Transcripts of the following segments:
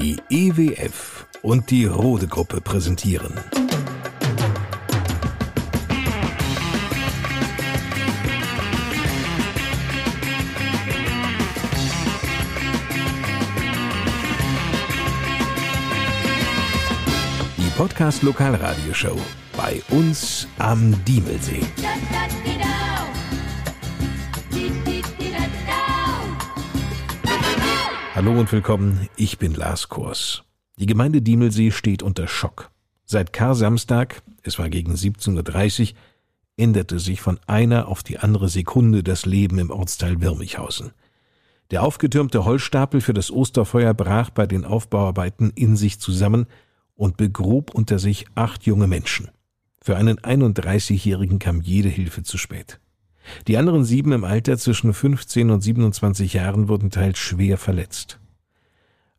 Die EWF und die Rode Gruppe präsentieren. Die Podcast Lokalradioshow bei uns am Diemelsee. Hallo und willkommen, ich bin Lars Kors. Die Gemeinde Diemelsee steht unter Schock. Seit Kar-Samstag, es war gegen 17.30 Uhr, änderte sich von einer auf die andere Sekunde das Leben im Ortsteil Wirmichhausen. Der aufgetürmte Holzstapel für das Osterfeuer brach bei den Aufbauarbeiten in sich zusammen und begrub unter sich acht junge Menschen. Für einen 31-Jährigen kam jede Hilfe zu spät. Die anderen sieben im Alter zwischen 15 und 27 Jahren wurden teils schwer verletzt.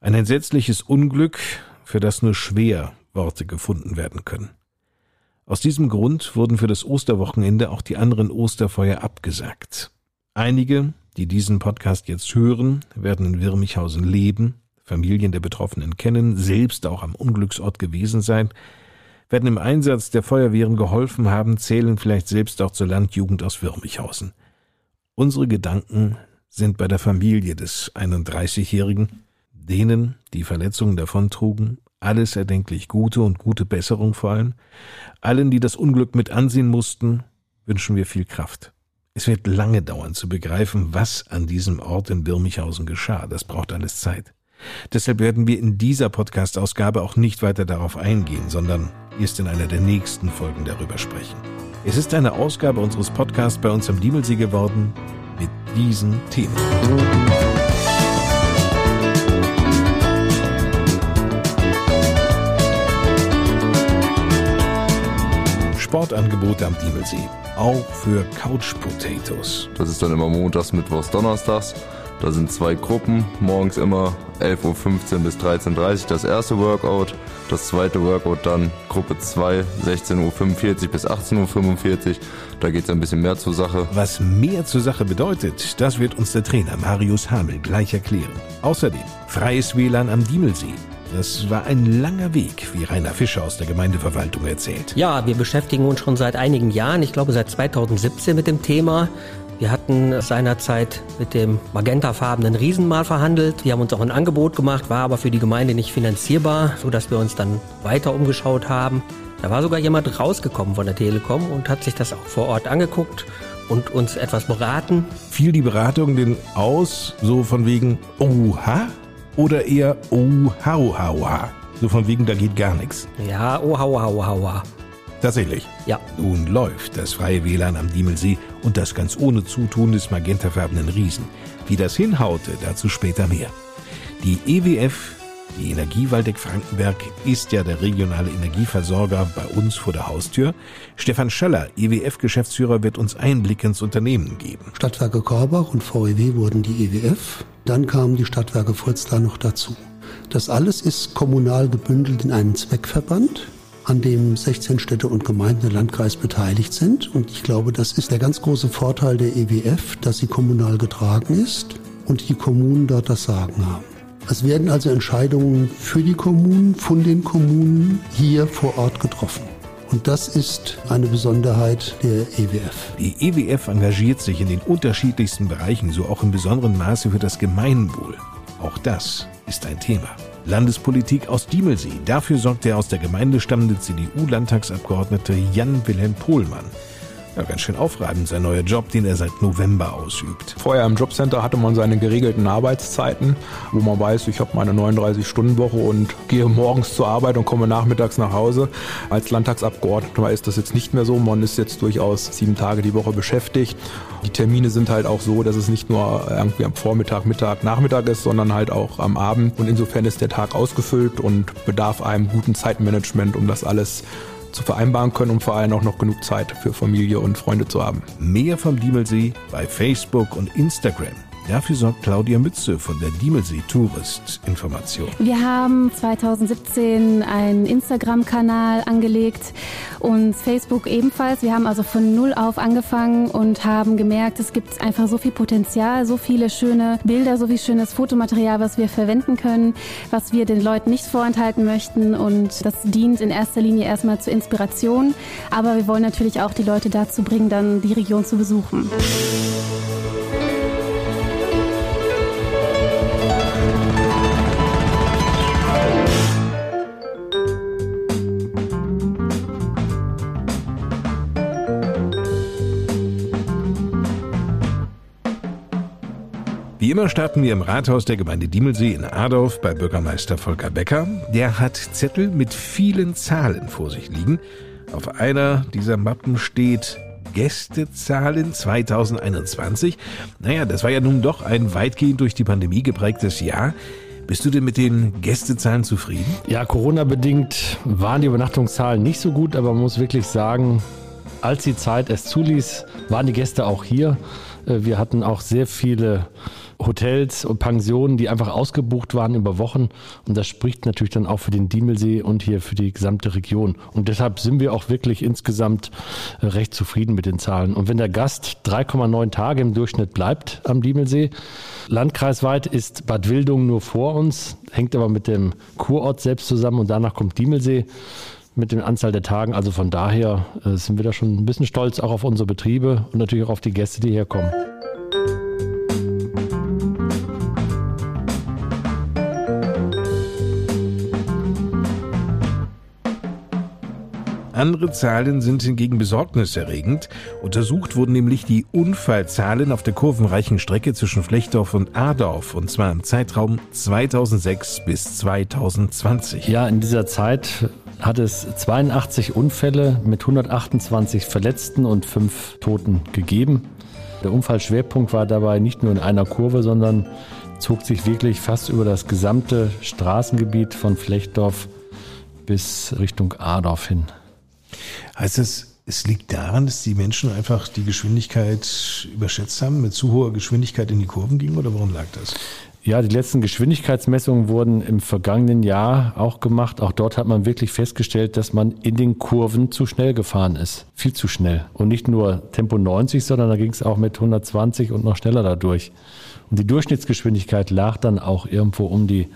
Ein entsetzliches Unglück, für das nur schwer Worte gefunden werden können. Aus diesem Grund wurden für das Osterwochenende auch die anderen Osterfeuer abgesagt. Einige, die diesen Podcast jetzt hören, werden in Wirmichhausen leben, Familien der Betroffenen kennen, selbst auch am Unglücksort gewesen sein, werden im Einsatz der Feuerwehren geholfen haben, zählen vielleicht selbst auch zur Landjugend aus Würmichhausen. Unsere Gedanken sind bei der Familie des 31-Jährigen, denen die Verletzungen davontrugen, alles erdenklich Gute und gute Besserung vor allem. Allen, die das Unglück mit ansehen mussten, wünschen wir viel Kraft. Es wird lange dauern zu begreifen, was an diesem Ort in Birmichhausen geschah. Das braucht alles Zeit. Deshalb werden wir in dieser Podcast-Ausgabe auch nicht weiter darauf eingehen, sondern erst in einer der nächsten Folgen darüber sprechen. Es ist eine Ausgabe unseres Podcasts bei uns am Diemelsee geworden mit diesen Themen. Sportangebote am Diemelsee, auch für Couch Potatoes. Das ist dann immer montags, mittwochs, donnerstags. Da sind zwei Gruppen, morgens immer 11.15 Uhr bis 13.30 Uhr das erste Workout, das zweite Workout dann Gruppe 2, 16.45 Uhr bis 18.45 Uhr. Da geht es ein bisschen mehr zur Sache. Was mehr zur Sache bedeutet, das wird uns der Trainer Marius Hamel gleich erklären. Außerdem freies WLAN am Diemelsee. Das war ein langer Weg, wie Rainer Fischer aus der Gemeindeverwaltung erzählt. Ja, wir beschäftigen uns schon seit einigen Jahren, ich glaube seit 2017 mit dem Thema. Wir hatten seinerzeit mit dem magentafarbenen Riesen mal verhandelt. Wir haben uns auch ein Angebot gemacht, war aber für die Gemeinde nicht finanzierbar, so dass wir uns dann weiter umgeschaut haben. Da war sogar jemand rausgekommen von der Telekom und hat sich das auch vor Ort angeguckt und uns etwas beraten. Fiel die Beratung denn aus, so von wegen, oha? Oder eher, oh, hau, hau, ha? So von wegen, da geht gar nichts. Ja, oh, hau, hau, hau. Tatsächlich. Ja. Nun läuft das freie WLAN am Diemelsee und das ganz ohne Zutun des magentafarbenen Riesen. Wie das hinhaute, dazu später mehr. Die EWF, die Energie Waldeck-Frankenberg, ist ja der regionale Energieversorger bei uns vor der Haustür. Stefan Schöller, EWF-Geschäftsführer, wird uns Einblick ins Unternehmen geben. Stadtwerke Korbach und VEW wurden die EWF. Dann kamen die Stadtwerke Furzlar noch dazu. Das alles ist kommunal gebündelt in einen Zweckverband an dem 16 Städte und Gemeinden der Landkreis beteiligt sind. Und ich glaube, das ist der ganz große Vorteil der EWF, dass sie kommunal getragen ist und die Kommunen dort das Sagen haben. Es werden also Entscheidungen für die Kommunen, von den Kommunen hier vor Ort getroffen. Und das ist eine Besonderheit der EWF. Die EWF engagiert sich in den unterschiedlichsten Bereichen, so auch im besonderen Maße für das Gemeinwohl. Auch das ist ein Thema. Landespolitik aus Diemelsee. Dafür sorgt der aus der Gemeinde stammende CDU-Landtagsabgeordnete Jan-Wilhelm Pohlmann. Ja, ganz schön aufreibend sein neuer Job, den er seit November ausübt. Vorher im Jobcenter hatte man seine geregelten Arbeitszeiten, wo man weiß, ich habe meine 39-Stunden-Woche und gehe morgens zur Arbeit und komme nachmittags nach Hause. Als Landtagsabgeordneter ist das jetzt nicht mehr so. Man ist jetzt durchaus sieben Tage die Woche beschäftigt. Die Termine sind halt auch so, dass es nicht nur irgendwie am Vormittag, Mittag, Nachmittag ist, sondern halt auch am Abend. Und insofern ist der Tag ausgefüllt und bedarf einem guten Zeitmanagement, um das alles zu vereinbaren können und vor allem auch noch genug Zeit für Familie und Freunde zu haben. Mehr vom Diemelsee bei Facebook und Instagram. Dafür sorgt Claudia Mütze von der Diemelsee Tourist Information. Wir haben 2017 einen Instagram-Kanal angelegt und Facebook ebenfalls. Wir haben also von Null auf angefangen und haben gemerkt, es gibt einfach so viel Potenzial, so viele schöne Bilder, so viel schönes Fotomaterial, was wir verwenden können, was wir den Leuten nicht vorenthalten möchten. Und das dient in erster Linie erstmal zur Inspiration. Aber wir wollen natürlich auch die Leute dazu bringen, dann die Region zu besuchen. Immer starten wir im Rathaus der Gemeinde Diemelsee in Adorf bei Bürgermeister Volker Becker. Der hat Zettel mit vielen Zahlen vor sich liegen. Auf einer dieser Mappen steht Gästezahlen 2021. Naja, das war ja nun doch ein weitgehend durch die Pandemie geprägtes Jahr. Bist du denn mit den Gästezahlen zufrieden? Ja, Corona-bedingt waren die Übernachtungszahlen nicht so gut, aber man muss wirklich sagen, als die Zeit es zuließ, waren die Gäste auch hier. Äh, wir hatten auch sehr viele Hotels und Pensionen, die einfach ausgebucht waren über Wochen. Und das spricht natürlich dann auch für den Diemelsee und hier für die gesamte Region. Und deshalb sind wir auch wirklich insgesamt äh, recht zufrieden mit den Zahlen. Und wenn der Gast 3,9 Tage im Durchschnitt bleibt am Diemelsee, landkreisweit ist Bad Wildungen nur vor uns, hängt aber mit dem Kurort selbst zusammen und danach kommt Diemelsee mit der Anzahl der Tagen. Also von daher äh, sind wir da schon ein bisschen stolz auch auf unsere Betriebe und natürlich auch auf die Gäste, die herkommen. Andere Zahlen sind hingegen besorgniserregend. Untersucht wurden nämlich die Unfallzahlen auf der kurvenreichen Strecke zwischen Flechdorf und Adorf, und zwar im Zeitraum 2006 bis 2020. Ja, in dieser Zeit hat es 82 Unfälle mit 128 Verletzten und fünf Toten gegeben. Der Unfallschwerpunkt war dabei nicht nur in einer Kurve, sondern zog sich wirklich fast über das gesamte Straßengebiet von Flechdorf bis Richtung Adorf hin. Heißt das, es liegt daran, dass die Menschen einfach die Geschwindigkeit überschätzt haben, mit zu hoher Geschwindigkeit in die Kurven gingen oder warum lag das? Ja, die letzten Geschwindigkeitsmessungen wurden im vergangenen Jahr auch gemacht. Auch dort hat man wirklich festgestellt, dass man in den Kurven zu schnell gefahren ist. Viel zu schnell. Und nicht nur Tempo 90, sondern da ging es auch mit 120 und noch schneller dadurch. Und die Durchschnittsgeschwindigkeit lag dann auch irgendwo um die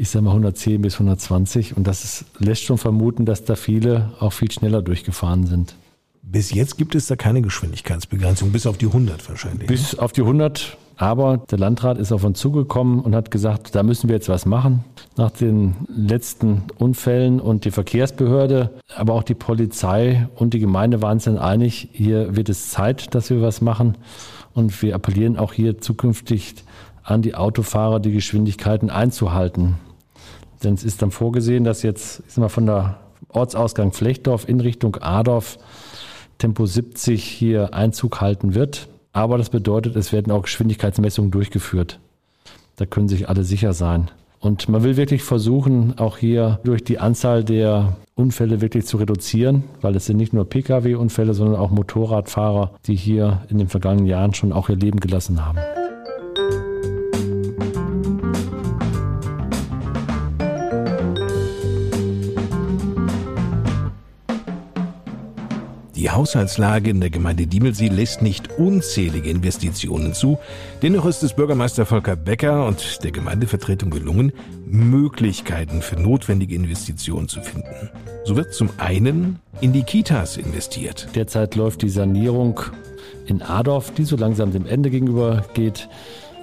ich sage mal 110 bis 120. Und das ist, lässt schon vermuten, dass da viele auch viel schneller durchgefahren sind. Bis jetzt gibt es da keine Geschwindigkeitsbegrenzung, bis auf die 100 wahrscheinlich. Bis auf die 100. Aber der Landrat ist auf uns zugekommen und hat gesagt, da müssen wir jetzt was machen. Nach den letzten Unfällen und die Verkehrsbehörde, aber auch die Polizei und die Gemeinde waren sich einig, hier wird es Zeit, dass wir was machen. Und wir appellieren auch hier zukünftig an die Autofahrer, die Geschwindigkeiten einzuhalten. Denn es ist dann vorgesehen, dass jetzt ich sag mal, von der Ortsausgang Flechdorf in Richtung Adorf Tempo 70 hier Einzug halten wird. Aber das bedeutet, es werden auch Geschwindigkeitsmessungen durchgeführt. Da können sich alle sicher sein. Und man will wirklich versuchen, auch hier durch die Anzahl der Unfälle wirklich zu reduzieren, weil es sind nicht nur Pkw-Unfälle, sondern auch Motorradfahrer, die hier in den vergangenen Jahren schon auch ihr Leben gelassen haben. Die Haushaltslage in der Gemeinde Diemelsee lässt nicht unzählige Investitionen zu. Dennoch ist es Bürgermeister Volker Becker und der Gemeindevertretung gelungen, Möglichkeiten für notwendige Investitionen zu finden. So wird zum einen in die Kitas investiert. Derzeit läuft die Sanierung in Adorf, die so langsam dem Ende gegenüber geht.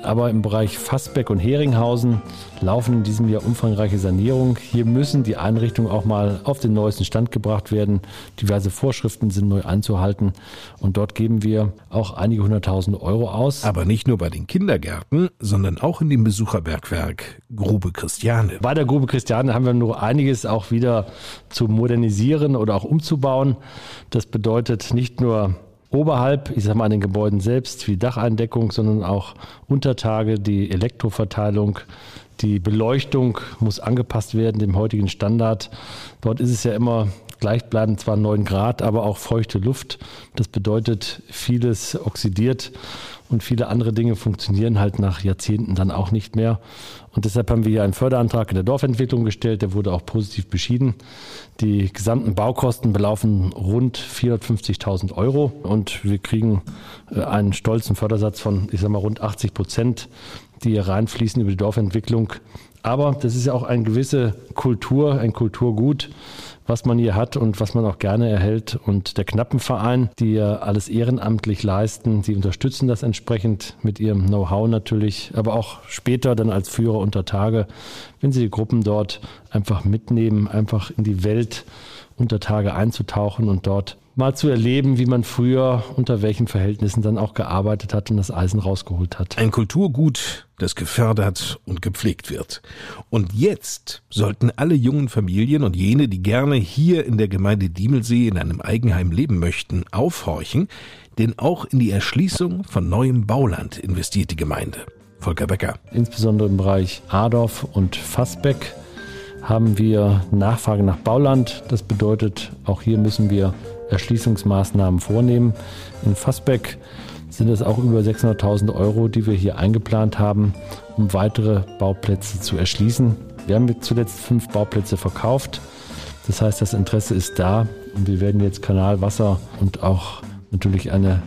Aber im Bereich Fassbeck und Heringhausen laufen in diesem Jahr umfangreiche Sanierungen. Hier müssen die Einrichtungen auch mal auf den neuesten Stand gebracht werden. Diverse Vorschriften sind neu einzuhalten. Und dort geben wir auch einige hunderttausend Euro aus. Aber nicht nur bei den Kindergärten, sondern auch in dem Besucherbergwerk Grube Christiane. Bei der Grube Christiane haben wir nur einiges auch wieder zu modernisieren oder auch umzubauen. Das bedeutet nicht nur oberhalb, ich sage mal an den Gebäuden selbst, wie Dacheindeckung, sondern auch Untertage, die Elektroverteilung, die Beleuchtung muss angepasst werden dem heutigen Standard. Dort ist es ja immer gleichbleibend, zwar 9 Grad, aber auch feuchte Luft. Das bedeutet, vieles oxidiert und viele andere Dinge funktionieren halt nach Jahrzehnten dann auch nicht mehr. Und deshalb haben wir hier einen Förderantrag in der Dorfentwicklung gestellt, der wurde auch positiv beschieden. Die gesamten Baukosten belaufen rund 450.000 Euro und wir kriegen äh, einen stolzen Fördersatz von, ich sag mal, rund 80 Prozent, die hier reinfließen über die Dorfentwicklung. Aber das ist ja auch eine gewisse Kultur, ein Kulturgut, was man hier hat und was man auch gerne erhält. Und der Knappenverein, die ja alles ehrenamtlich leisten, sie unterstützen das entsprechend mit ihrem Know-how natürlich, aber auch später dann als Führer unter Tage, wenn sie die Gruppen dort einfach mitnehmen, einfach in die Welt unter Tage einzutauchen und dort mal zu erleben, wie man früher unter welchen Verhältnissen dann auch gearbeitet hat und das Eisen rausgeholt hat. Ein Kulturgut, das gefördert und gepflegt wird. Und jetzt sollten alle jungen Familien und jene, die gerne hier in der Gemeinde Diemelsee in einem Eigenheim leben möchten, aufhorchen, denn auch in die Erschließung von neuem Bauland investiert die Gemeinde. Volker Becker. Insbesondere im Bereich Adorf und Fassbeck haben wir Nachfrage nach Bauland. Das bedeutet, auch hier müssen wir Erschließungsmaßnahmen vornehmen. In Fassbeck sind es auch über 600.000 Euro, die wir hier eingeplant haben, um weitere Bauplätze zu erschließen. Wir haben zuletzt fünf Bauplätze verkauft. Das heißt, das Interesse ist da und wir werden jetzt Kanal, Wasser und auch natürlich eine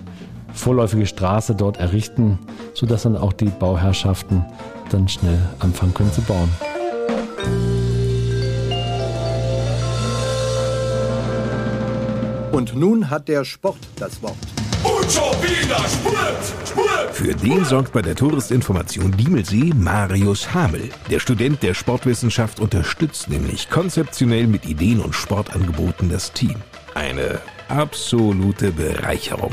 vorläufige Straße dort errichten, sodass dann auch die Bauherrschaften dann schnell anfangen können zu bauen. Und nun hat der Sport das Wort. Für den sorgt bei der Touristinformation Diemelsee Marius Hamel. Der Student der Sportwissenschaft unterstützt nämlich konzeptionell mit Ideen und Sportangeboten das Team. Eine absolute Bereicherung.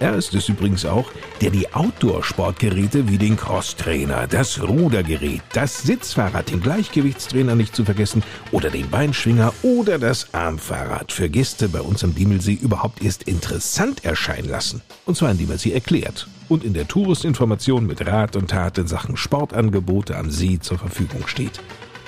Er ist es übrigens auch, der die Outdoor-Sportgeräte wie den Crosstrainer, das Rudergerät, das Sitzfahrrad, den Gleichgewichtstrainer nicht zu vergessen oder den Beinschwinger oder das Armfahrrad für Gäste bei uns am Diemelsee überhaupt erst interessant erscheinen lassen. Und zwar indem er sie erklärt und in der Touristinformation mit Rat und Tat in Sachen Sportangebote am See zur Verfügung steht.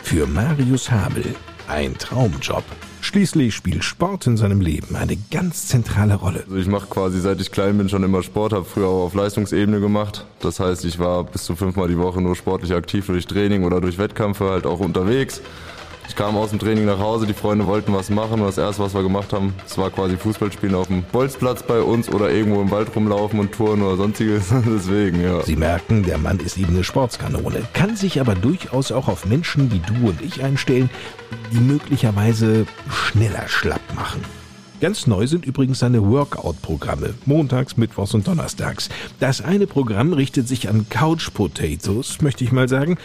Für Marius Habel ein Traumjob. Schließlich spielt Sport in seinem Leben eine ganz zentrale Rolle. Also ich mache quasi seit ich klein bin schon immer Sport, habe früher auch auf Leistungsebene gemacht. Das heißt, ich war bis zu fünfmal die Woche nur sportlich aktiv durch Training oder durch Wettkämpfe halt auch unterwegs. Kam aus dem Training nach Hause, die Freunde wollten was machen und das erste, was wir gemacht haben, das war quasi Fußballspielen auf dem Bolzplatz bei uns oder irgendwo im Wald rumlaufen und touren oder sonstiges. Deswegen, ja. Sie merken, der Mann ist eben eine Sportskanone, kann sich aber durchaus auch auf Menschen wie du und ich einstellen, die möglicherweise schneller schlapp machen. Ganz neu sind übrigens seine Workout-Programme, montags, mittwochs und donnerstags. Das eine Programm richtet sich an Couch Potatoes, möchte ich mal sagen,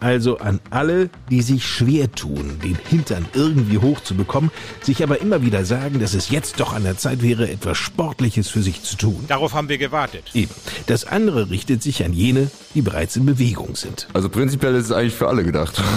also an alle, die sich schwer tun, den Hintern irgendwie hochzubekommen, sich aber immer wieder sagen, dass es jetzt doch an der Zeit wäre, etwas Sportliches für sich zu tun. Darauf haben wir gewartet. Eben. Das andere richtet sich an jene, die bereits in Bewegung sind. Also prinzipiell ist es eigentlich für alle gedacht.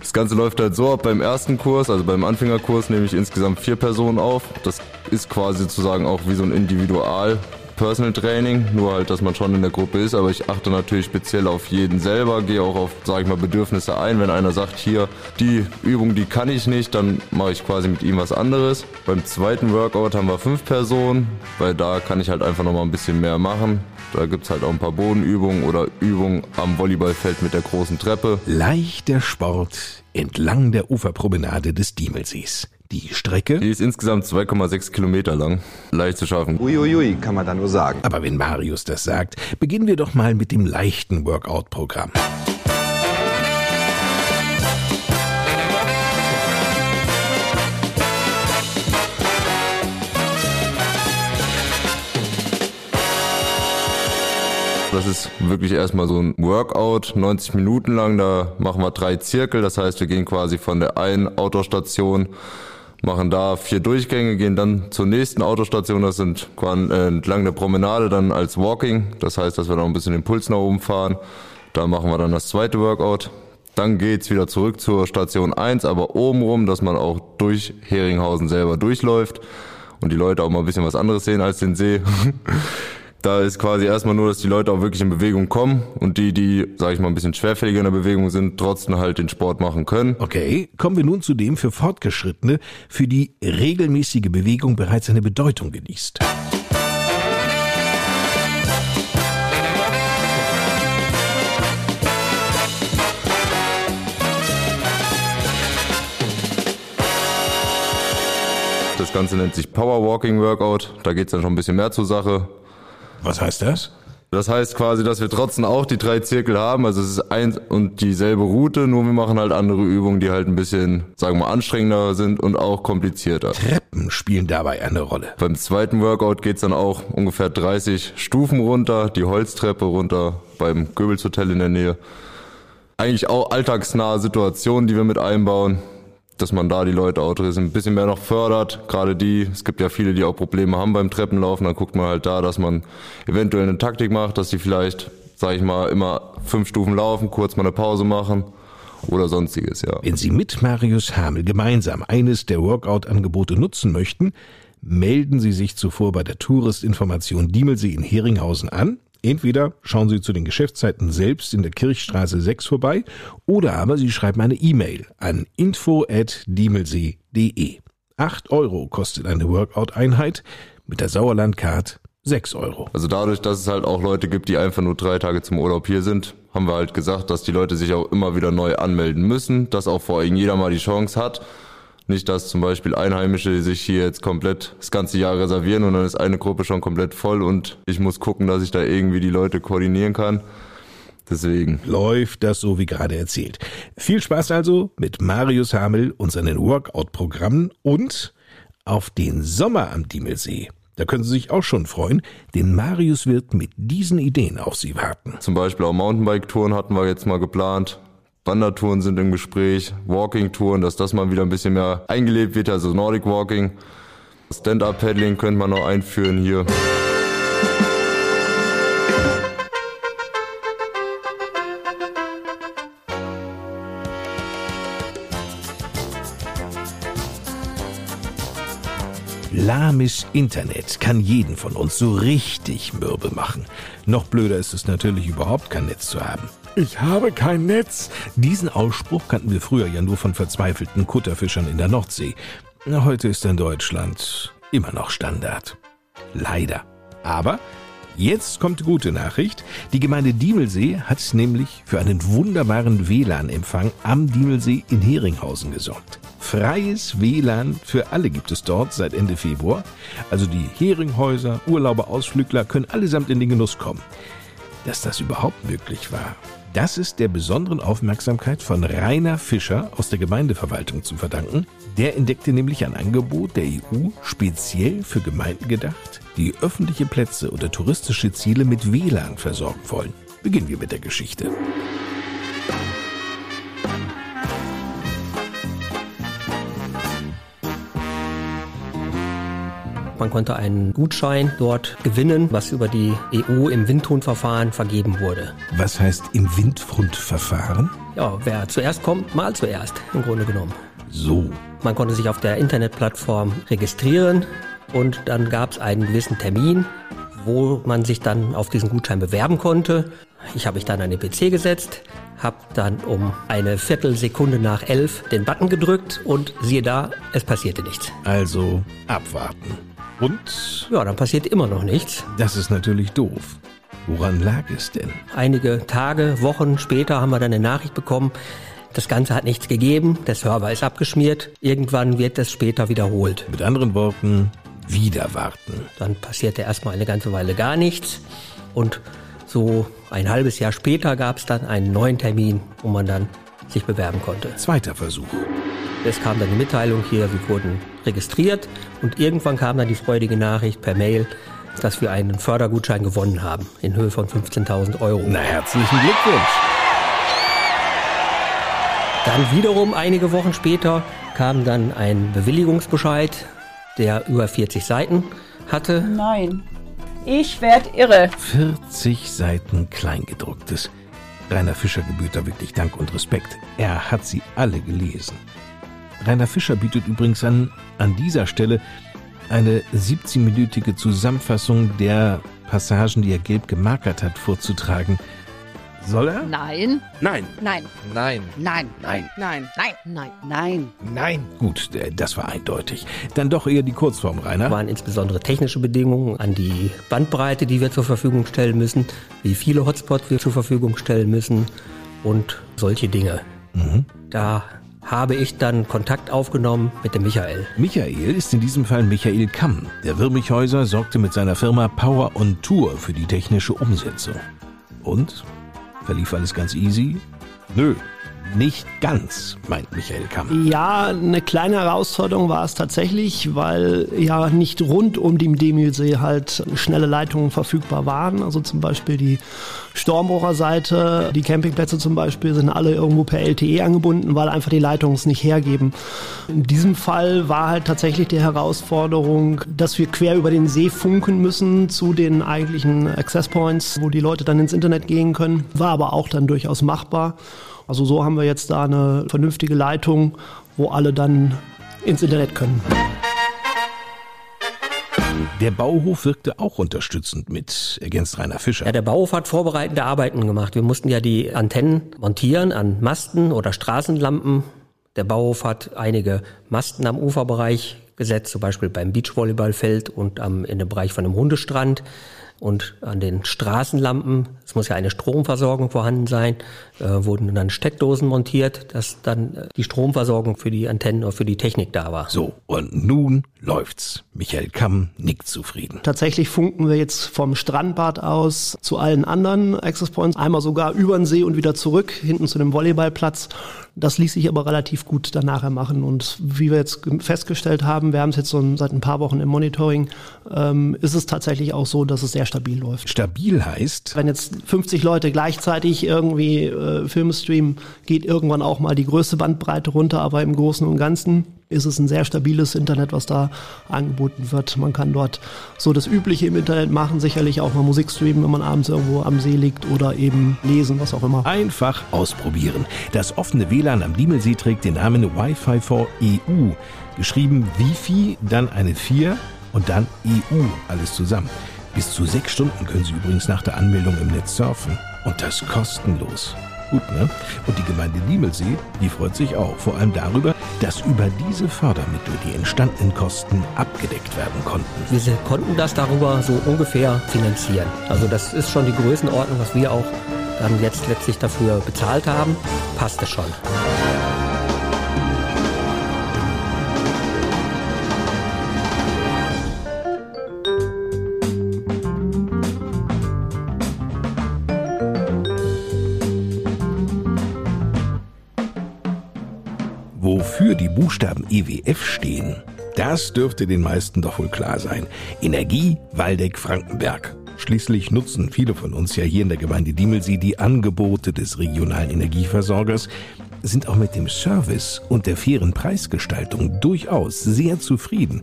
Das Ganze läuft halt so ab beim ersten Kurs, also beim Anfängerkurs nehme ich insgesamt vier Personen auf. Das ist quasi sozusagen auch wie so ein Individual Personal Training, nur halt, dass man schon in der Gruppe ist, aber ich achte natürlich speziell auf jeden selber, gehe auch auf, sage ich mal, Bedürfnisse ein. Wenn einer sagt, hier, die Übung, die kann ich nicht, dann mache ich quasi mit ihm was anderes. Beim zweiten Workout haben wir fünf Personen, weil da kann ich halt einfach nochmal ein bisschen mehr machen. Da gibt es halt auch ein paar Bodenübungen oder Übungen am Volleyballfeld mit der großen Treppe. Leichter Sport entlang der Uferpromenade des Diemelsees. Die Strecke? Die ist insgesamt 2,6 Kilometer lang. Leicht zu schaffen. Uiuiui, kann man da nur sagen. Aber wenn Marius das sagt, beginnen wir doch mal mit dem leichten Workout-Programm. Das ist wirklich erstmal so ein Workout, 90 Minuten lang. Da machen wir drei Zirkel. Das heißt, wir gehen quasi von der einen Autostation, machen da vier Durchgänge, gehen dann zur nächsten Autostation. Das sind äh, entlang der Promenade dann als Walking. Das heißt, dass wir noch ein bisschen den Puls nach oben fahren. Da machen wir dann das zweite Workout. Dann geht's wieder zurück zur Station 1, aber obenrum, dass man auch durch Heringhausen selber durchläuft und die Leute auch mal ein bisschen was anderes sehen als den See. Da ist quasi erstmal nur, dass die Leute auch wirklich in Bewegung kommen und die, die, sage ich mal, ein bisschen schwerfälliger in der Bewegung sind, trotzdem halt den Sport machen können. Okay, kommen wir nun zu dem für Fortgeschrittene, für die regelmäßige Bewegung bereits eine Bedeutung genießt. Das Ganze nennt sich Power Walking Workout. Da geht es dann schon ein bisschen mehr zur Sache. Was heißt das? Das heißt quasi, dass wir trotzdem auch die drei Zirkel haben. Also es ist eins und dieselbe Route, nur wir machen halt andere Übungen, die halt ein bisschen, sagen wir mal, anstrengender sind und auch komplizierter. Treppen spielen dabei eine Rolle. Beim zweiten Workout geht's dann auch ungefähr 30 Stufen runter, die Holztreppe runter beim Goebbels Hotel in der Nähe. Eigentlich auch alltagsnahe Situationen, die wir mit einbauen dass man da die Leute auch ein bisschen mehr noch fördert. Gerade die, es gibt ja viele, die auch Probleme haben beim Treppenlaufen. Dann guckt man halt da, dass man eventuell eine Taktik macht, dass die vielleicht, sag ich mal, immer fünf Stufen laufen, kurz mal eine Pause machen oder sonstiges, ja. Wenn Sie mit Marius Hamel gemeinsam eines der Workout-Angebote nutzen möchten, melden Sie sich zuvor bei der Touristinformation Diemelsee in Heringhausen an Entweder schauen Sie zu den Geschäftszeiten selbst in der Kirchstraße 6 vorbei oder aber Sie schreiben eine E-Mail an info@diemelsee.de. 8 Euro kostet eine Workout-Einheit, mit der Sauerland-Card 6 Euro. Also dadurch, dass es halt auch Leute gibt, die einfach nur drei Tage zum Urlaub hier sind, haben wir halt gesagt, dass die Leute sich auch immer wieder neu anmelden müssen, dass auch vor allem jeder mal die Chance hat, nicht, dass zum Beispiel Einheimische sich hier jetzt komplett das ganze Jahr reservieren und dann ist eine Gruppe schon komplett voll und ich muss gucken, dass ich da irgendwie die Leute koordinieren kann. Deswegen. Läuft das so wie gerade erzählt. Viel Spaß also mit Marius Hamel und seinen Workout-Programmen und auf den Sommer am Diemelsee. Da können Sie sich auch schon freuen, denn Marius wird mit diesen Ideen auf Sie warten. Zum Beispiel auch Mountainbike-Touren hatten wir jetzt mal geplant. Wandertouren sind im Gespräch, Walking-Touren, dass das mal wieder ein bisschen mehr eingelebt wird, also Nordic Walking. Stand-Up-Paddling könnte man noch einführen hier. Lahmes Internet kann jeden von uns so richtig mürbe machen. Noch blöder ist es natürlich überhaupt kein Netz zu haben. Ich habe kein Netz. Diesen Ausspruch kannten wir früher ja nur von verzweifelten Kutterfischern in der Nordsee. Heute ist in Deutschland immer noch Standard. Leider. Aber Jetzt kommt gute Nachricht. Die Gemeinde Diemelsee hat nämlich für einen wunderbaren WLAN-Empfang am Diemelsee in Heringhausen gesorgt. Freies WLAN für alle gibt es dort seit Ende Februar. Also die Heringhäuser, Urlauber, Ausflügler können allesamt in den Genuss kommen. Dass das überhaupt möglich war, das ist der besonderen Aufmerksamkeit von Rainer Fischer aus der Gemeindeverwaltung zu verdanken. Der entdeckte nämlich ein Angebot der EU speziell für Gemeinden gedacht, die öffentliche Plätze oder touristische Ziele mit WLAN versorgen wollen. Beginnen wir mit der Geschichte. Man konnte einen Gutschein dort gewinnen, was über die EU im Windhundverfahren vergeben wurde. Was heißt im Windhundverfahren? Ja, wer zuerst kommt, mal zuerst, im Grunde genommen. So. Man konnte sich auf der Internetplattform registrieren und dann gab es einen gewissen Termin, wo man sich dann auf diesen Gutschein bewerben konnte. Ich habe mich dann an den PC gesetzt, habe dann um eine Viertelsekunde nach elf den Button gedrückt und siehe da, es passierte nichts. Also abwarten. Und? Ja, dann passiert immer noch nichts. Das ist natürlich doof. Woran lag es denn? Einige Tage, Wochen später haben wir dann eine Nachricht bekommen, das Ganze hat nichts gegeben, der Server ist abgeschmiert, irgendwann wird es später wiederholt. Mit anderen Worten, wieder warten. Dann passierte erstmal eine ganze Weile gar nichts und so ein halbes Jahr später gab es dann einen neuen Termin, wo man dann sich bewerben konnte. Zweiter Versuch. Es kam dann die Mitteilung hier, wir wurden registriert und irgendwann kam dann die freudige Nachricht per Mail, dass wir einen Fördergutschein gewonnen haben in Höhe von 15.000 Euro. Na, herzlichen Glückwunsch. Dann wiederum einige Wochen später kam dann ein Bewilligungsbescheid, der über 40 Seiten hatte. Nein, ich werde irre. 40 Seiten Kleingedrucktes. Rainer Fischer gebührt da wirklich Dank und Respekt. Er hat sie alle gelesen. Rainer Fischer bietet übrigens an, an dieser Stelle eine 17-minütige Zusammenfassung der Passagen, die er gelb gemarkert hat, vorzutragen. Soll er? Nein. Nein. Nein. Nein. Nein. Nein. Nein. Nein. Nein. Nein. Nein. Gut, äh, das war eindeutig. Dann doch eher die Kurzform, Rainer. waren insbesondere technische Bedingungen an die Bandbreite, die wir zur Verfügung stellen müssen, wie viele Hotspots wir zur Verfügung stellen müssen und solche Dinge. Mhm. Da habe ich dann Kontakt aufgenommen mit dem Michael. Michael ist in diesem Fall Michael Kamm. Der Wirmichhäuser sorgte mit seiner Firma Power on Tour für die technische Umsetzung. Und? Verlief alles ganz easy? Nö, nicht ganz, meint Michael Kamm. Ja, eine kleine Herausforderung war es tatsächlich, weil ja nicht rund um den Demüsee halt schnelle Leitungen verfügbar waren. Also zum Beispiel die Stormbrucher die Campingplätze zum Beispiel sind alle irgendwo per LTE angebunden, weil einfach die Leitungen es nicht hergeben. In diesem Fall war halt tatsächlich die Herausforderung, dass wir quer über den See funken müssen zu den eigentlichen Access Points, wo die Leute dann ins Internet gehen können. War aber auch dann durchaus machbar. Also so haben wir jetzt da eine vernünftige Leitung, wo alle dann ins Internet können. Der Bauhof wirkte auch unterstützend mit, ergänzt Rainer Fischer. Ja, der Bauhof hat vorbereitende Arbeiten gemacht. Wir mussten ja die Antennen montieren an Masten oder Straßenlampen. Der Bauhof hat einige Masten am Uferbereich gesetzt, zum Beispiel beim Beachvolleyballfeld und am, in dem Bereich von einem Hundestrand und an den Straßenlampen, es muss ja eine Stromversorgung vorhanden sein, äh, wurden dann Steckdosen montiert, dass dann äh, die Stromversorgung für die Antennen oder für die Technik da war. So, und nun läuft's. Michael Kamm nickt zufrieden. Tatsächlich funken wir jetzt vom Strandbad aus zu allen anderen Access Points, einmal sogar über den See und wieder zurück, hinten zu dem Volleyballplatz. Das ließ sich aber relativ gut dann nachher machen. Und wie wir jetzt festgestellt haben, wir haben es jetzt so seit ein paar Wochen im Monitoring, ähm, ist es tatsächlich auch so, dass es sehr stabil läuft. Stabil heißt? Wenn jetzt 50 Leute gleichzeitig irgendwie äh, Filme streamen, geht irgendwann auch mal die größte Bandbreite runter, aber im Großen und Ganzen ist es ein sehr stabiles Internet, was da angeboten wird. Man kann dort so das Übliche im Internet machen, sicherlich auch mal Musik streamen, wenn man abends irgendwo am See liegt oder eben lesen, was auch immer. Einfach ausprobieren. Das offene WLAN am Diemelsee trägt den Namen Wi-Fi for EU. Geschrieben Wifi, dann eine 4 und dann EU, alles zusammen. Bis zu sechs Stunden können Sie übrigens nach der Anmeldung im Netz surfen. Und das kostenlos. Gut, ne? Und die Gemeinde Diemelsee, die freut sich auch. Vor allem darüber, dass über diese Fördermittel die entstandenen Kosten abgedeckt werden konnten. Wir konnten das darüber so ungefähr finanzieren. Also das ist schon die Größenordnung, was wir auch dann jetzt letztlich dafür bezahlt haben. Passte schon. Wofür die Buchstaben EWF stehen, das dürfte den meisten doch wohl klar sein. Energie Waldeck Frankenberg. Schließlich nutzen viele von uns ja hier in der Gemeinde Diemelsee die Angebote des regionalen Energieversorgers, sind auch mit dem Service und der fairen Preisgestaltung durchaus sehr zufrieden.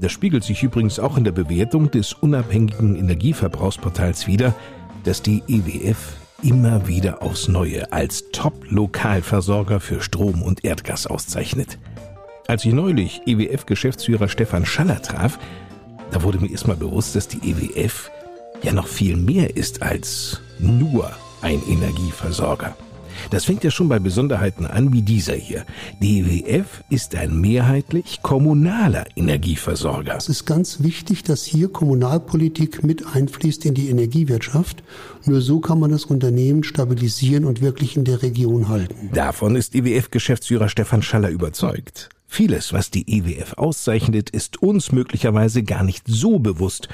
Das spiegelt sich übrigens auch in der Bewertung des unabhängigen Energieverbrauchsportals wider, dass die EWF immer wieder aufs Neue als Top-Lokalversorger für Strom und Erdgas auszeichnet. Als ich neulich EWF-Geschäftsführer Stefan Schaller traf, da wurde mir erstmal bewusst, dass die EWF ja noch viel mehr ist als nur ein Energieversorger. Das fängt ja schon bei Besonderheiten an wie dieser hier. Die EWF ist ein mehrheitlich kommunaler Energieversorger. Es ist ganz wichtig, dass hier Kommunalpolitik mit einfließt in die Energiewirtschaft. Nur so kann man das Unternehmen stabilisieren und wirklich in der Region halten. Davon ist EWF-Geschäftsführer Stefan Schaller überzeugt. Vieles, was die EWF auszeichnet, ist uns möglicherweise gar nicht so bewusst.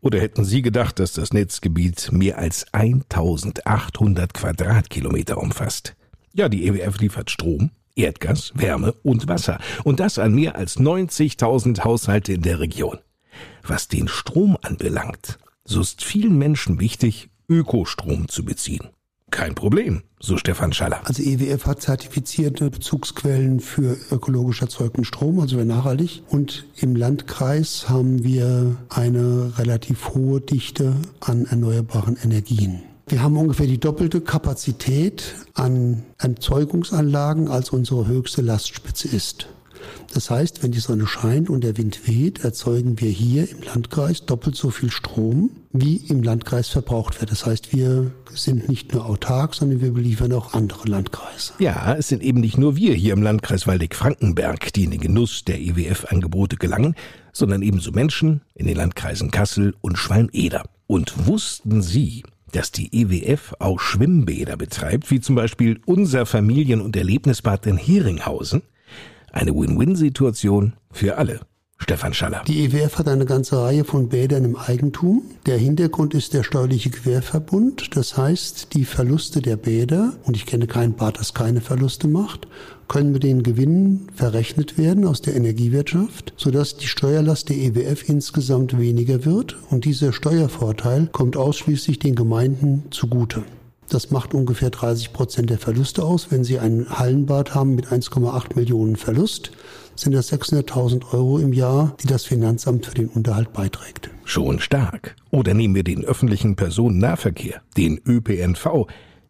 Oder hätten Sie gedacht, dass das Netzgebiet mehr als 1800 Quadratkilometer umfasst? Ja, die EWF liefert Strom, Erdgas, Wärme und Wasser. Und das an mehr als 90.000 Haushalte in der Region. Was den Strom anbelangt, so ist vielen Menschen wichtig, Ökostrom zu beziehen. Kein Problem, so Stefan Schaller. Also EWF hat zertifizierte Bezugsquellen für ökologisch erzeugten Strom, also für nachhaltig. Und im Landkreis haben wir eine relativ hohe Dichte an erneuerbaren Energien. Wir haben ungefähr die doppelte Kapazität an Erzeugungsanlagen, als unsere höchste Lastspitze ist. Das heißt, wenn die Sonne scheint und der Wind weht, erzeugen wir hier im Landkreis doppelt so viel Strom, wie im Landkreis verbraucht wird. Das heißt, wir sind nicht nur autark, sondern wir beliefern auch andere Landkreise. Ja, es sind eben nicht nur wir hier im Landkreis Waldeck-Frankenberg, die in den Genuss der EWF-Angebote gelangen, sondern ebenso Menschen in den Landkreisen Kassel und Schwalm-Eder. Und wussten Sie, dass die EWF auch Schwimmbäder betreibt, wie zum Beispiel unser Familien- und Erlebnisbad in Heringhausen? Eine Win-Win-Situation für alle. Stefan Schaller. Die EWF hat eine ganze Reihe von Bädern im Eigentum. Der Hintergrund ist der steuerliche Querverbund. Das heißt, die Verluste der Bäder, und ich kenne kein Bad, das keine Verluste macht, können mit den Gewinnen verrechnet werden aus der Energiewirtschaft, sodass die Steuerlast der EWF insgesamt weniger wird und dieser Steuervorteil kommt ausschließlich den Gemeinden zugute. Das macht ungefähr 30 Prozent der Verluste aus. Wenn Sie ein Hallenbad haben mit 1,8 Millionen Verlust, sind das 600.000 Euro im Jahr, die das Finanzamt für den Unterhalt beiträgt. Schon stark. Oder nehmen wir den öffentlichen Personennahverkehr, den ÖPNV.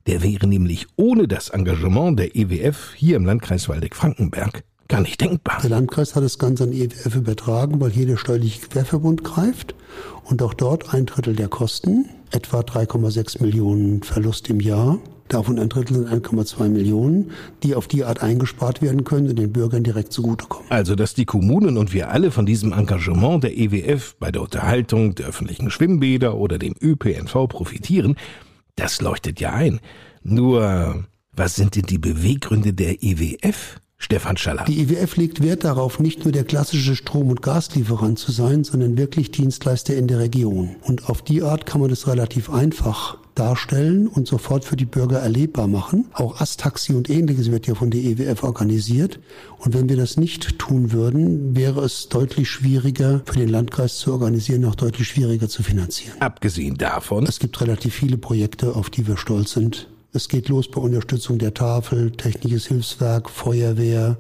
Der wäre nämlich ohne das Engagement der EWF hier im Landkreis Waldeck-Frankenberg gar nicht denkbar. Der Landkreis hat das Ganze an EWF übertragen, weil hier der steuerliche Querverbund greift und auch dort ein Drittel der Kosten, etwa 3,6 Millionen Verlust im Jahr, Davon ein Drittel sind 1,2 Millionen, die auf die Art eingespart werden können und den Bürgern direkt zugutekommen. Also, dass die Kommunen und wir alle von diesem Engagement der EWF bei der Unterhaltung der öffentlichen Schwimmbäder oder dem ÖPNV profitieren, das leuchtet ja ein. Nur, was sind denn die Beweggründe der EWF? Stefan Schaller. Die IWF legt Wert darauf, nicht nur der klassische Strom- und Gaslieferant zu sein, sondern wirklich Dienstleister in der Region. Und auf die Art kann man das relativ einfach darstellen und sofort für die Bürger erlebbar machen. Auch Astaxi und ähnliches wird ja von der EWF organisiert. Und wenn wir das nicht tun würden, wäre es deutlich schwieriger für den Landkreis zu organisieren, auch deutlich schwieriger zu finanzieren. Abgesehen davon. Es gibt relativ viele Projekte, auf die wir stolz sind. Es geht los bei Unterstützung der Tafel, technisches Hilfswerk, Feuerwehr.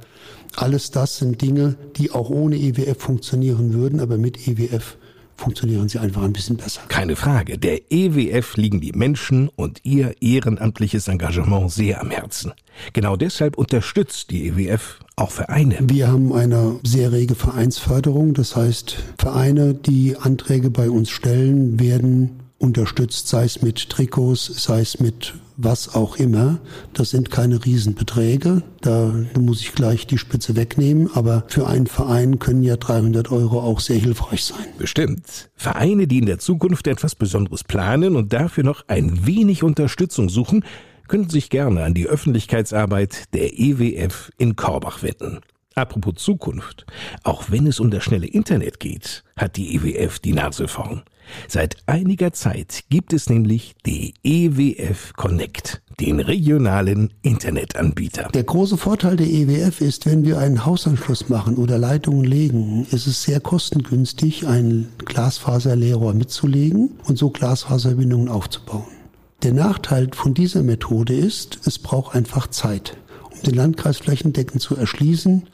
Alles das sind Dinge, die auch ohne EWF funktionieren würden, aber mit EWF funktionieren sie einfach ein bisschen besser. Keine Frage. Der EWF liegen die Menschen und ihr ehrenamtliches Engagement sehr am Herzen. Genau deshalb unterstützt die EWF auch Vereine. Wir haben eine sehr rege Vereinsförderung. Das heißt, Vereine, die Anträge bei uns stellen, werden unterstützt, sei es mit Trikots, sei es mit was auch immer. Das sind keine Riesenbeträge. Da muss ich gleich die Spitze wegnehmen. Aber für einen Verein können ja 300 Euro auch sehr hilfreich sein. Bestimmt. Vereine, die in der Zukunft etwas Besonderes planen und dafür noch ein wenig Unterstützung suchen, können sich gerne an die Öffentlichkeitsarbeit der EWF in Korbach wenden. Apropos Zukunft. Auch wenn es um das schnelle Internet geht, hat die EWF die Nase vorn. Seit einiger Zeit gibt es nämlich die EWF Connect, den regionalen Internetanbieter. Der große Vorteil der EWF ist, wenn wir einen Hausanschluss machen oder Leitungen legen, ist es sehr kostengünstig, einen Glasfaserleerrohr mitzulegen und so Glasfaserverbindungen aufzubauen. Der Nachteil von dieser Methode ist, es braucht einfach Zeit. Um den Landkreis flächendeckend zu erschließen,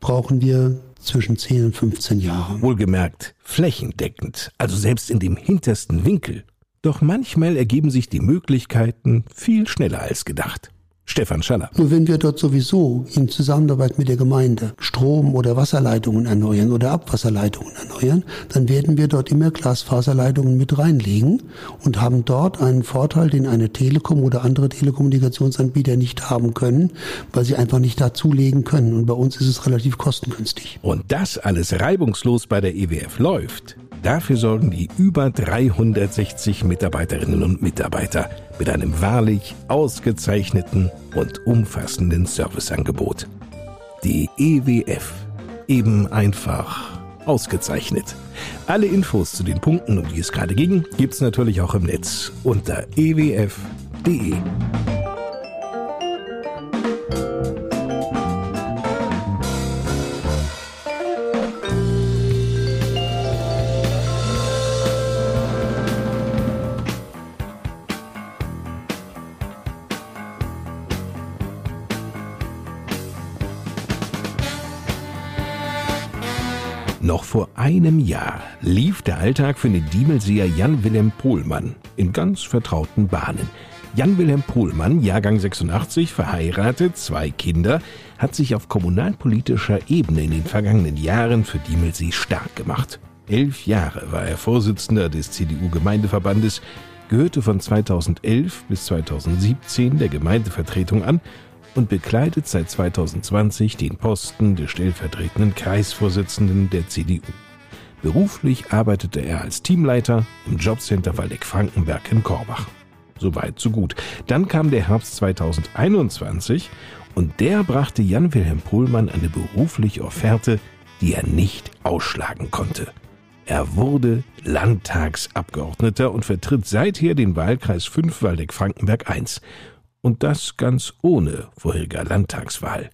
brauchen wir zwischen 10 und 15 Jahre. Wohlgemerkt, flächendeckend, also selbst in dem hintersten Winkel. Doch manchmal ergeben sich die Möglichkeiten viel schneller als gedacht. Stefan Schaller. Nur wenn wir dort sowieso in Zusammenarbeit mit der Gemeinde Strom- oder Wasserleitungen erneuern oder Abwasserleitungen erneuern, dann werden wir dort immer Glasfaserleitungen mit reinlegen und haben dort einen Vorteil, den eine Telekom oder andere Telekommunikationsanbieter nicht haben können, weil sie einfach nicht dazulegen können. Und bei uns ist es relativ kostengünstig. Und das alles reibungslos bei der EWF läuft. Dafür sorgen die über 360 Mitarbeiterinnen und Mitarbeiter mit einem wahrlich ausgezeichneten und umfassenden Serviceangebot. Die EWF. Eben einfach ausgezeichnet. Alle Infos zu den Punkten, um die es gerade ging, gibt's natürlich auch im Netz unter ewf.de. Noch vor einem Jahr lief der Alltag für den Diemelseer Jan-Wilhelm Pohlmann in ganz vertrauten Bahnen. Jan-Wilhelm Pohlmann, Jahrgang 86, verheiratet, zwei Kinder, hat sich auf kommunalpolitischer Ebene in den vergangenen Jahren für Diemelsee stark gemacht. Elf Jahre war er Vorsitzender des CDU-Gemeindeverbandes, gehörte von 2011 bis 2017 der Gemeindevertretung an und bekleidet seit 2020 den Posten des stellvertretenden Kreisvorsitzenden der CDU. Beruflich arbeitete er als Teamleiter im Jobcenter Waldeck-Frankenberg in Korbach. So weit, so gut. Dann kam der Herbst 2021 und der brachte Jan-Wilhelm Pohlmann eine berufliche Offerte, die er nicht ausschlagen konnte. Er wurde Landtagsabgeordneter und vertritt seither den Wahlkreis 5 Waldeck-Frankenberg I. Und das ganz ohne vorheriger Landtagswahl.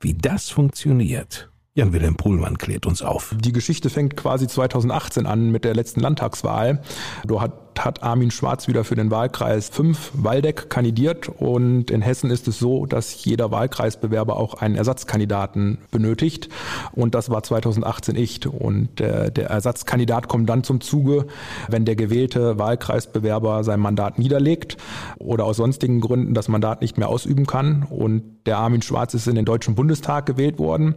Wie das funktioniert, Jan-Wilhelm Pohlmann klärt uns auf. Die Geschichte fängt quasi 2018 an mit der letzten Landtagswahl. Da hat hat Armin Schwarz wieder für den Wahlkreis 5 Waldeck kandidiert. Und in Hessen ist es so, dass jeder Wahlkreisbewerber auch einen Ersatzkandidaten benötigt. Und das war 2018 ich und der, der Ersatzkandidat kommt dann zum Zuge, wenn der gewählte Wahlkreisbewerber sein Mandat niederlegt oder aus sonstigen Gründen das Mandat nicht mehr ausüben kann. Und der Armin Schwarz ist in den Deutschen Bundestag gewählt worden.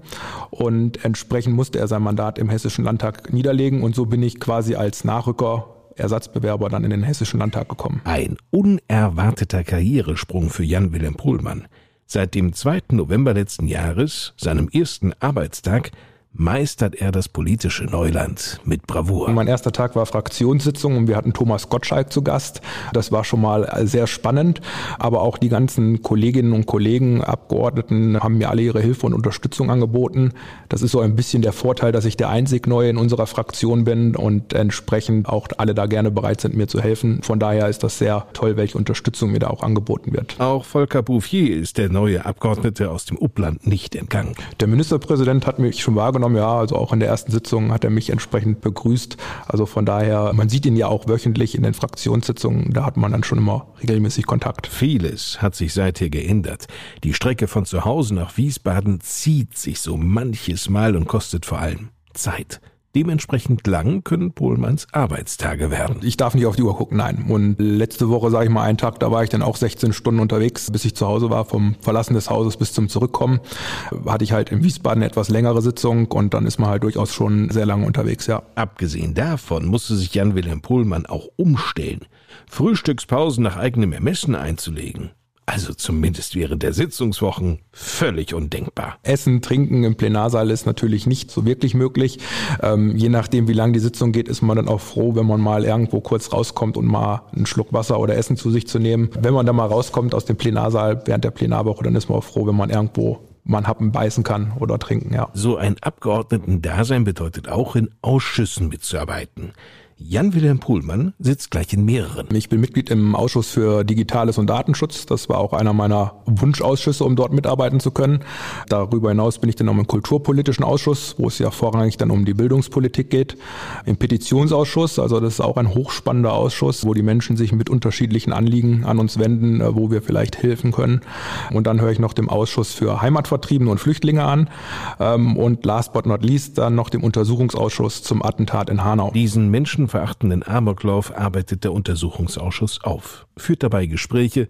Und entsprechend musste er sein Mandat im Hessischen Landtag niederlegen. Und so bin ich quasi als Nachrücker Ersatzbewerber dann in den Hessischen Landtag gekommen. Ein unerwarteter Karrieresprung für Jan-Wilhelm Pohlmann. Seit dem 2. November letzten Jahres, seinem ersten Arbeitstag, meistert er das politische Neuland mit Bravour. Mein erster Tag war Fraktionssitzung und wir hatten Thomas Gottschalk zu Gast. Das war schon mal sehr spannend, aber auch die ganzen Kolleginnen und Kollegen, Abgeordneten haben mir alle ihre Hilfe und Unterstützung angeboten. Das ist so ein bisschen der Vorteil, dass ich der einzig Neue in unserer Fraktion bin und entsprechend auch alle da gerne bereit sind, mir zu helfen. Von daher ist das sehr toll, welche Unterstützung mir da auch angeboten wird. Auch Volker Bouffier ist der neue Abgeordnete aus dem Upland nicht entgangen. Der Ministerpräsident hat mich schon wahrgenommen, wahrgenommen. Ja, also auch in der ersten Sitzung hat er mich entsprechend begrüßt. Also von daher, man sieht ihn ja auch wöchentlich in den Fraktionssitzungen. Da hat man dann schon immer regelmäßig Kontakt. Vieles hat sich seither geändert. Die Strecke von zu Hause nach Wiesbaden zieht sich so manches Mal und kostet vor allem Zeit. Dementsprechend lang können Pohlmanns Arbeitstage werden. Ich darf nicht auf die Uhr gucken, nein. Und letzte Woche, sage ich mal, einen Tag, da war ich dann auch 16 Stunden unterwegs, bis ich zu Hause war, vom Verlassen des Hauses bis zum Zurückkommen. Hatte ich halt in Wiesbaden eine etwas längere Sitzung und dann ist man halt durchaus schon sehr lange unterwegs, ja. Abgesehen davon musste sich Jan-Wilhelm Pohlmann auch umstellen, Frühstückspausen nach eigenem Ermessen einzulegen also zumindest während der Sitzungswochen, völlig undenkbar. Essen, Trinken im Plenarsaal ist natürlich nicht so wirklich möglich. Ähm, je nachdem, wie lang die Sitzung geht, ist man dann auch froh, wenn man mal irgendwo kurz rauskommt und mal einen Schluck Wasser oder Essen zu sich zu nehmen. Wenn man dann mal rauskommt aus dem Plenarsaal während der Plenarwoche, dann ist man auch froh, wenn man irgendwo man Happen beißen kann oder trinken, ja. So ein Abgeordneten-Dasein bedeutet auch in Ausschüssen mitzuarbeiten. Jan-Wilhelm Pohlmann sitzt gleich in mehreren. Ich bin Mitglied im Ausschuss für Digitales und Datenschutz. Das war auch einer meiner Wunschausschüsse, um dort mitarbeiten zu können. Darüber hinaus bin ich dann auch im Kulturpolitischen Ausschuss, wo es ja vorrangig dann um die Bildungspolitik geht. Im Petitionsausschuss, also das ist auch ein hochspannender Ausschuss, wo die Menschen sich mit unterschiedlichen Anliegen an uns wenden, äh, wo wir vielleicht helfen können. Und dann höre ich noch dem Ausschuss für Heimatvertriebene und Flüchtlinge an. Ähm, und last but not least dann noch dem Untersuchungsausschuss zum Attentat in Hanau. Diesen Menschen menschenverachtenden Amoklauf arbeitet der Untersuchungsausschuss auf, führt dabei Gespräche,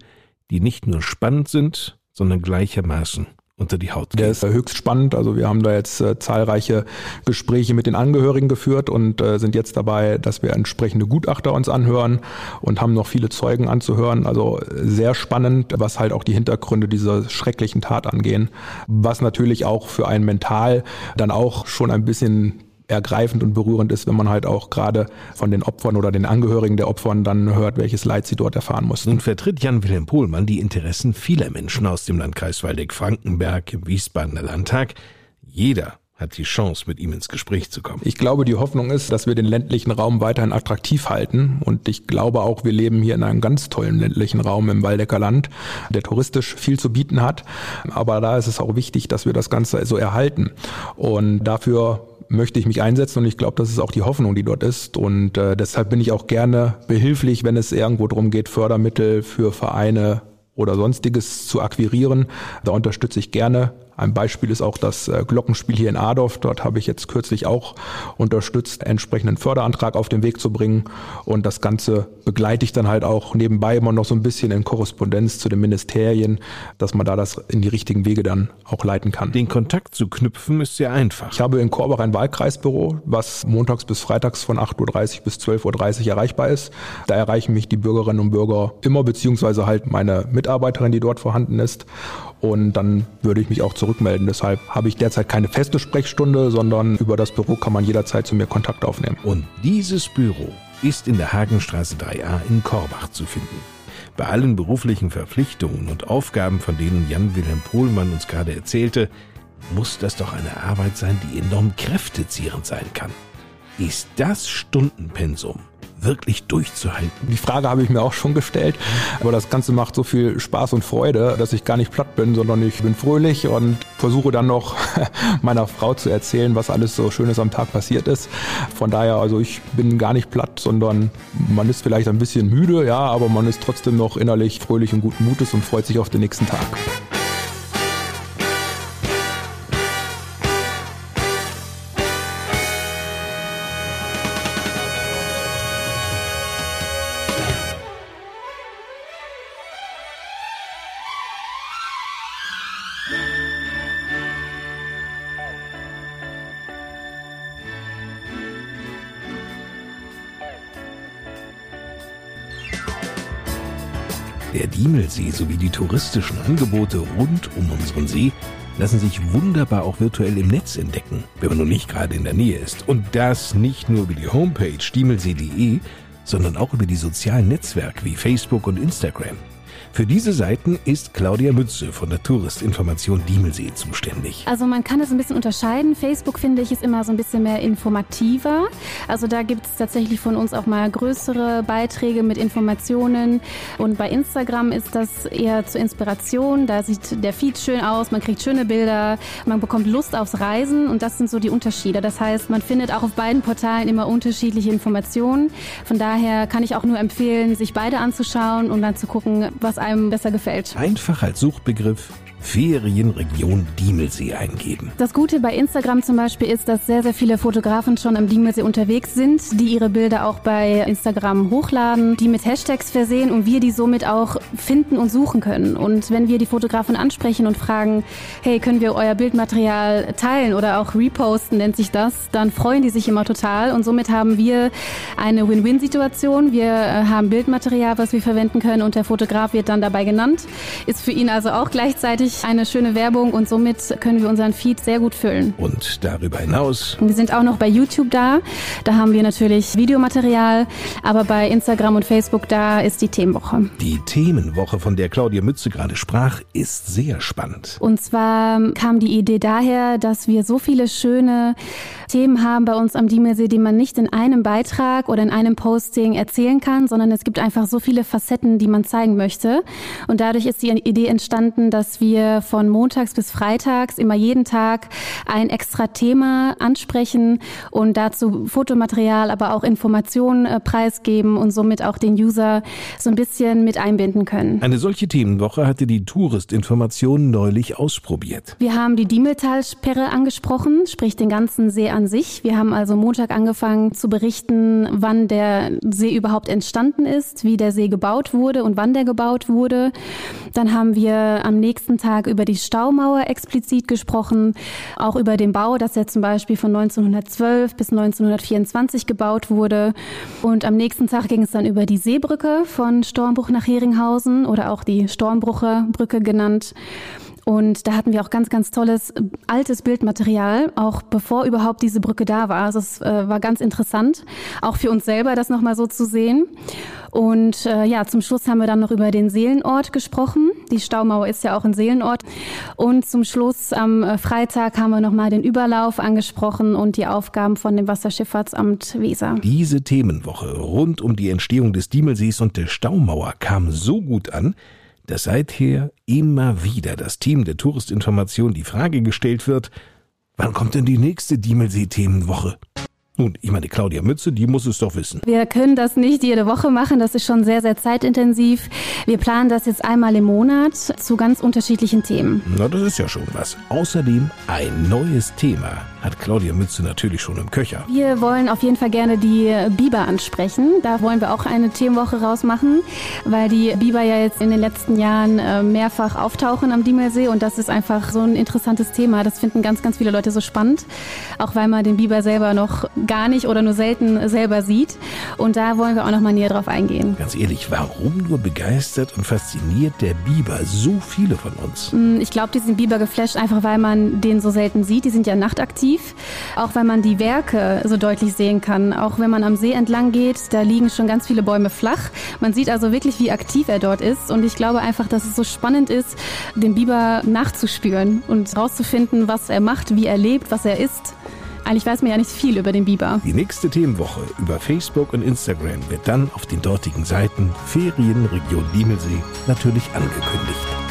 die nicht nur spannend sind, sondern gleichermaßen unter die Haut gehen. Der ist höchst spannend. Also wir haben da jetzt äh, zahlreiche Gespräche mit den Angehörigen geführt und äh, sind jetzt dabei, dass wir entsprechende Gutachter uns anhören und haben noch viele Zeugen anzuhören. Also sehr spannend, was halt auch die Hintergründe dieser schrecklichen Tat angehen. Was natürlich auch für einen mental dann auch schon ein bisschen ergreifend und berührend ist, wenn man halt auch gerade von den Opfern oder den Angehörigen der Opfern dann hört, welches Leid sie dort erfahren mussten. Nun vertritt Jan-Wilhelm Pohlmann die Interessen vieler Menschen aus dem Landkreis Waldeck-Frankenberg im Wiesbadener Landtag. Jeder hat die Chance, mit ihm ins Gespräch zu kommen. Ich glaube, die Hoffnung ist, dass wir den ländlichen Raum weiterhin attraktiv halten. Und ich glaube auch, wir leben hier in einem ganz tollen ländlichen Raum im Waldecker Land, der touristisch viel zu bieten hat. Aber da ist es auch wichtig, dass wir das Ganze so erhalten. Und dafür möchte ich mich einsetzen und ich glaube, das ist auch die Hoffnung, die dort ist. Und äh, deshalb bin ich auch gerne behilflich, wenn es irgendwo darum geht, Fördermittel für Vereine oder sonstiges zu akquirieren. Da unterstütze ich gerne ein Beispiel ist auch das äh, Glockenspiel hier in Adorf. Dort habe ich jetzt kürzlich auch unterstützt, entsprechenden Förderantrag auf den Weg zu bringen. Und das Ganze begleite ich dann halt auch nebenbei immer noch so ein bisschen in Korrespondenz zu den Ministerien, dass man da das in die richtigen Wege dann auch leiten kann. Den Kontakt zu knüpfen ist sehr einfach. Ich habe in Korbach ein Wahlkreisbüro, was montags bis freitags von 8.30 Uhr bis 12.30 Uhr erreichbar ist. Da erreichen mich die Bürgerinnen und Bürger immer, beziehungsweise halt meine Mitarbeiterin, die dort vorhanden ist. Und dann würde ich mich auch zurückmelden. Deshalb habe ich derzeit keine feste Sprechstunde, sondern über das Büro kann man jederzeit zu mir Kontakt aufnehmen. Und dieses Büro ist in der Hagenstraße 3a in Korbach zu finden. Bei allen beruflichen Verpflichtungen und Aufgaben, von denen Jan-Wilhelm Pohlmann uns gerade erzählte, muss das doch eine Arbeit sein, die enorm kräftezehrend sein kann. Ist das Stundenpensum wirklich durchzuhalten? Die Frage habe ich mir auch schon gestellt. Aber das Ganze macht so viel Spaß und Freude, dass ich gar nicht platt bin, sondern ich bin fröhlich und versuche dann noch meiner Frau zu erzählen, was alles so Schönes am Tag passiert ist. Von daher, also ich bin gar nicht platt, sondern man ist vielleicht ein bisschen müde, ja, aber man ist trotzdem noch innerlich fröhlich und guten Mutes und freut sich auf den nächsten Tag. Der Diemelsee sowie die touristischen Angebote rund um unseren See lassen sich wunderbar auch virtuell im Netz entdecken, wenn man nun nicht gerade in der Nähe ist. Und das nicht nur über die Homepage diemelsee.de, sondern auch über die sozialen Netzwerke wie Facebook und Instagram. Für diese Seiten ist Claudia Mütze von der Touristinformation Diemelsee zuständig. Also man kann es ein bisschen unterscheiden. Facebook finde ich ist immer so ein bisschen mehr informativer. Also da gibt es tatsächlich von uns auch mal größere Beiträge mit Informationen. Und bei Instagram ist das eher zur Inspiration. Da sieht der Feed schön aus, man kriegt schöne Bilder, man bekommt Lust aufs Reisen und das sind so die Unterschiede. Das heißt, man findet auch auf beiden Portalen immer unterschiedliche Informationen. Von daher kann ich auch nur empfehlen, sich beide anzuschauen und dann zu gucken, was einem besser gefällt. Einfach als Suchbegriff Ferienregion Diemelsee eingeben. Das Gute bei Instagram zum Beispiel ist, dass sehr, sehr viele Fotografen schon am Diemelsee unterwegs sind, die ihre Bilder auch bei Instagram hochladen, die mit Hashtags versehen und wir die somit auch finden und suchen können. Und wenn wir die Fotografen ansprechen und fragen, hey, können wir euer Bildmaterial teilen oder auch reposten, nennt sich das, dann freuen die sich immer total und somit haben wir eine Win-Win-Situation. Wir äh, haben Bildmaterial, was wir verwenden können und der Fotograf wird dann dabei genannt. Ist für ihn also auch gleichzeitig eine schöne Werbung und somit können wir unseren Feed sehr gut füllen. Und darüber hinaus? Wir sind auch noch bei YouTube da. Da haben wir natürlich Videomaterial, aber bei Instagram und Facebook da ist die Themenwoche. Die Themenwoche, von der Claudia Mütze gerade sprach, ist sehr spannend. Und zwar kam die Idee daher, dass wir so viele schöne Themen haben bei uns am Diemelsee, die man nicht in einem Beitrag oder in einem Posting erzählen kann, sondern es gibt einfach so viele Facetten, die man zeigen möchte. Und dadurch ist die Idee entstanden, dass wir von montags bis freitags immer jeden Tag ein extra Thema ansprechen und dazu Fotomaterial, aber auch Informationen äh, preisgeben und somit auch den User so ein bisschen mit einbinden können. Eine solche Themenwoche hatte die Touristinformation neulich ausprobiert. Wir haben die Diemeltalsperre angesprochen, sprich den ganzen See an sich. Wir haben also Montag angefangen zu berichten, wann der See überhaupt entstanden ist, wie der See gebaut wurde und wann der gebaut wurde. Dann haben wir am nächsten Tag über die Staumauer explizit gesprochen, auch über den Bau, dass er zum Beispiel von 1912 bis 1924 gebaut wurde. Und am nächsten Tag ging es dann über die Seebrücke von Stormbruch nach Heringhausen oder auch die Stormbrucher Brücke genannt. Und da hatten wir auch ganz, ganz tolles äh, altes Bildmaterial, auch bevor überhaupt diese Brücke da war. Also es äh, war ganz interessant, auch für uns selber das nochmal so zu sehen. Und äh, ja, zum Schluss haben wir dann noch über den Seelenort gesprochen. Die Staumauer ist ja auch ein Seelenort. Und zum Schluss am äh, Freitag haben wir nochmal den Überlauf angesprochen und die Aufgaben von dem Wasserschifffahrtsamt Weser. Diese Themenwoche rund um die Entstehung des Diemelsees und der Staumauer kam so gut an, dass seither immer wieder das Team der Touristinformation die Frage gestellt wird, wann kommt denn die nächste Diemelsee-Themenwoche? Nun, ich meine, Claudia Mütze, die muss es doch wissen. Wir können das nicht jede Woche machen, das ist schon sehr, sehr zeitintensiv. Wir planen das jetzt einmal im Monat zu ganz unterschiedlichen Themen. Na, das ist ja schon was. Außerdem ein neues Thema hat Claudia Mütze natürlich schon im Köcher. Wir wollen auf jeden Fall gerne die Biber ansprechen. Da wollen wir auch eine Themenwoche rausmachen, weil die Biber ja jetzt in den letzten Jahren äh, mehrfach auftauchen am Diemelsee und das ist einfach so ein interessantes Thema. Das finden ganz, ganz viele Leute so spannend, auch weil man den Biber selber noch gar nicht oder nur selten selber sieht. Und da wollen wir auch noch mal näher drauf eingehen. Ganz ehrlich, warum nur begeistert und fasziniert der Biber so viele von uns? Mm, ich glaube, die sind Biber geflasht, einfach weil man den so selten sieht. Die sind ja nachtaktiv. Auch weil man die Werke so deutlich sehen kann. Auch wenn man am See entlang geht, da liegen schon ganz viele Bäume flach. Man sieht also wirklich, wie aktiv er dort ist. Und ich glaube einfach, dass es so spannend ist, dem Biber nachzuspüren und herauszufinden, was er macht, wie er lebt, was er isst. Eigentlich weiß man ja nicht viel über den Biber. Die nächste Themenwoche über Facebook und Instagram wird dann auf den dortigen Seiten Ferienregion Diemelsee natürlich angekündigt.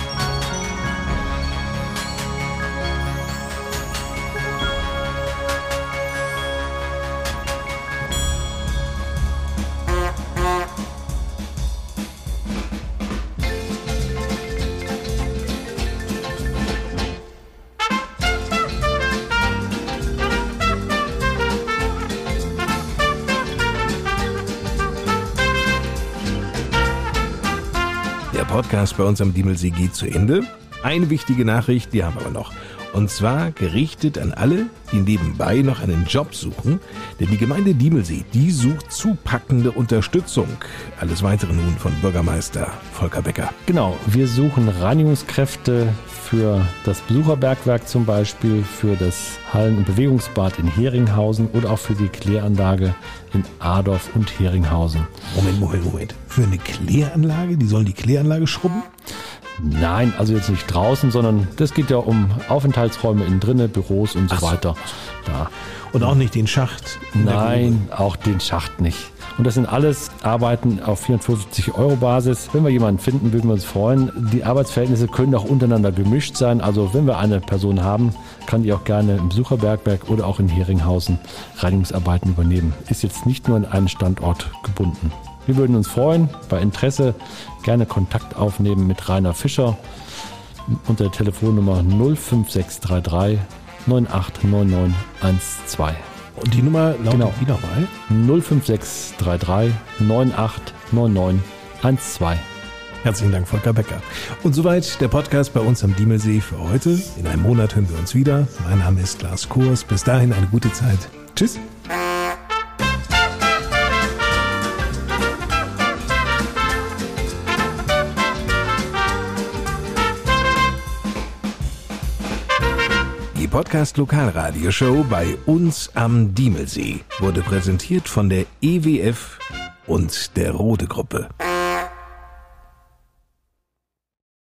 Bei uns am Diemelsee geht zu Ende. Eine wichtige Nachricht, die haben wir aber noch. Und zwar gerichtet an alle, die nebenbei noch einen Job suchen. Denn die Gemeinde Diemelsee, die sucht zupackende Unterstützung. Alles weitere nun von Bürgermeister Volker Becker. Genau, wir suchen Reinigungskräfte für das Besucherbergwerk zum Beispiel, für das Hallen- und Bewegungsbad in Heringhausen oder auch für die Kläranlage in Adorf und Heringhausen. Moment, Moment, Moment. Für eine Kläranlage? Die sollen die Kläranlage schrubben? Nein, also jetzt nicht draußen, sondern das geht ja um Aufenthaltsräume innen drinnen, Büros und so, so weiter. Ja. Und auch nicht den Schacht? Nein, auch den Schacht nicht. Und das sind alles Arbeiten auf 450 Euro Basis. Wenn wir jemanden finden, würden wir uns freuen. Die Arbeitsverhältnisse können auch untereinander gemischt sein. Also wenn wir eine Person haben, kann die auch gerne im Besucherbergwerk oder auch in Heringhausen Reinigungsarbeiten übernehmen. Ist jetzt nicht nur an einen Standort gebunden. Wir würden uns freuen, bei Interesse gerne Kontakt aufnehmen mit Rainer Fischer unter der Telefonnummer 05633 989912. Und die Nummer lautet genau. wie nochmal? 05633 989912. Herzlichen Dank, Volker Becker. Und soweit der Podcast bei uns am Diemelsee für heute. In einem Monat hören wir uns wieder. Mein Name ist Lars Kurs. Bis dahin eine gute Zeit. Tschüss. Podcast Lokalradioshow bei uns am Diemelsee wurde präsentiert von der EWF und der Rode Gruppe.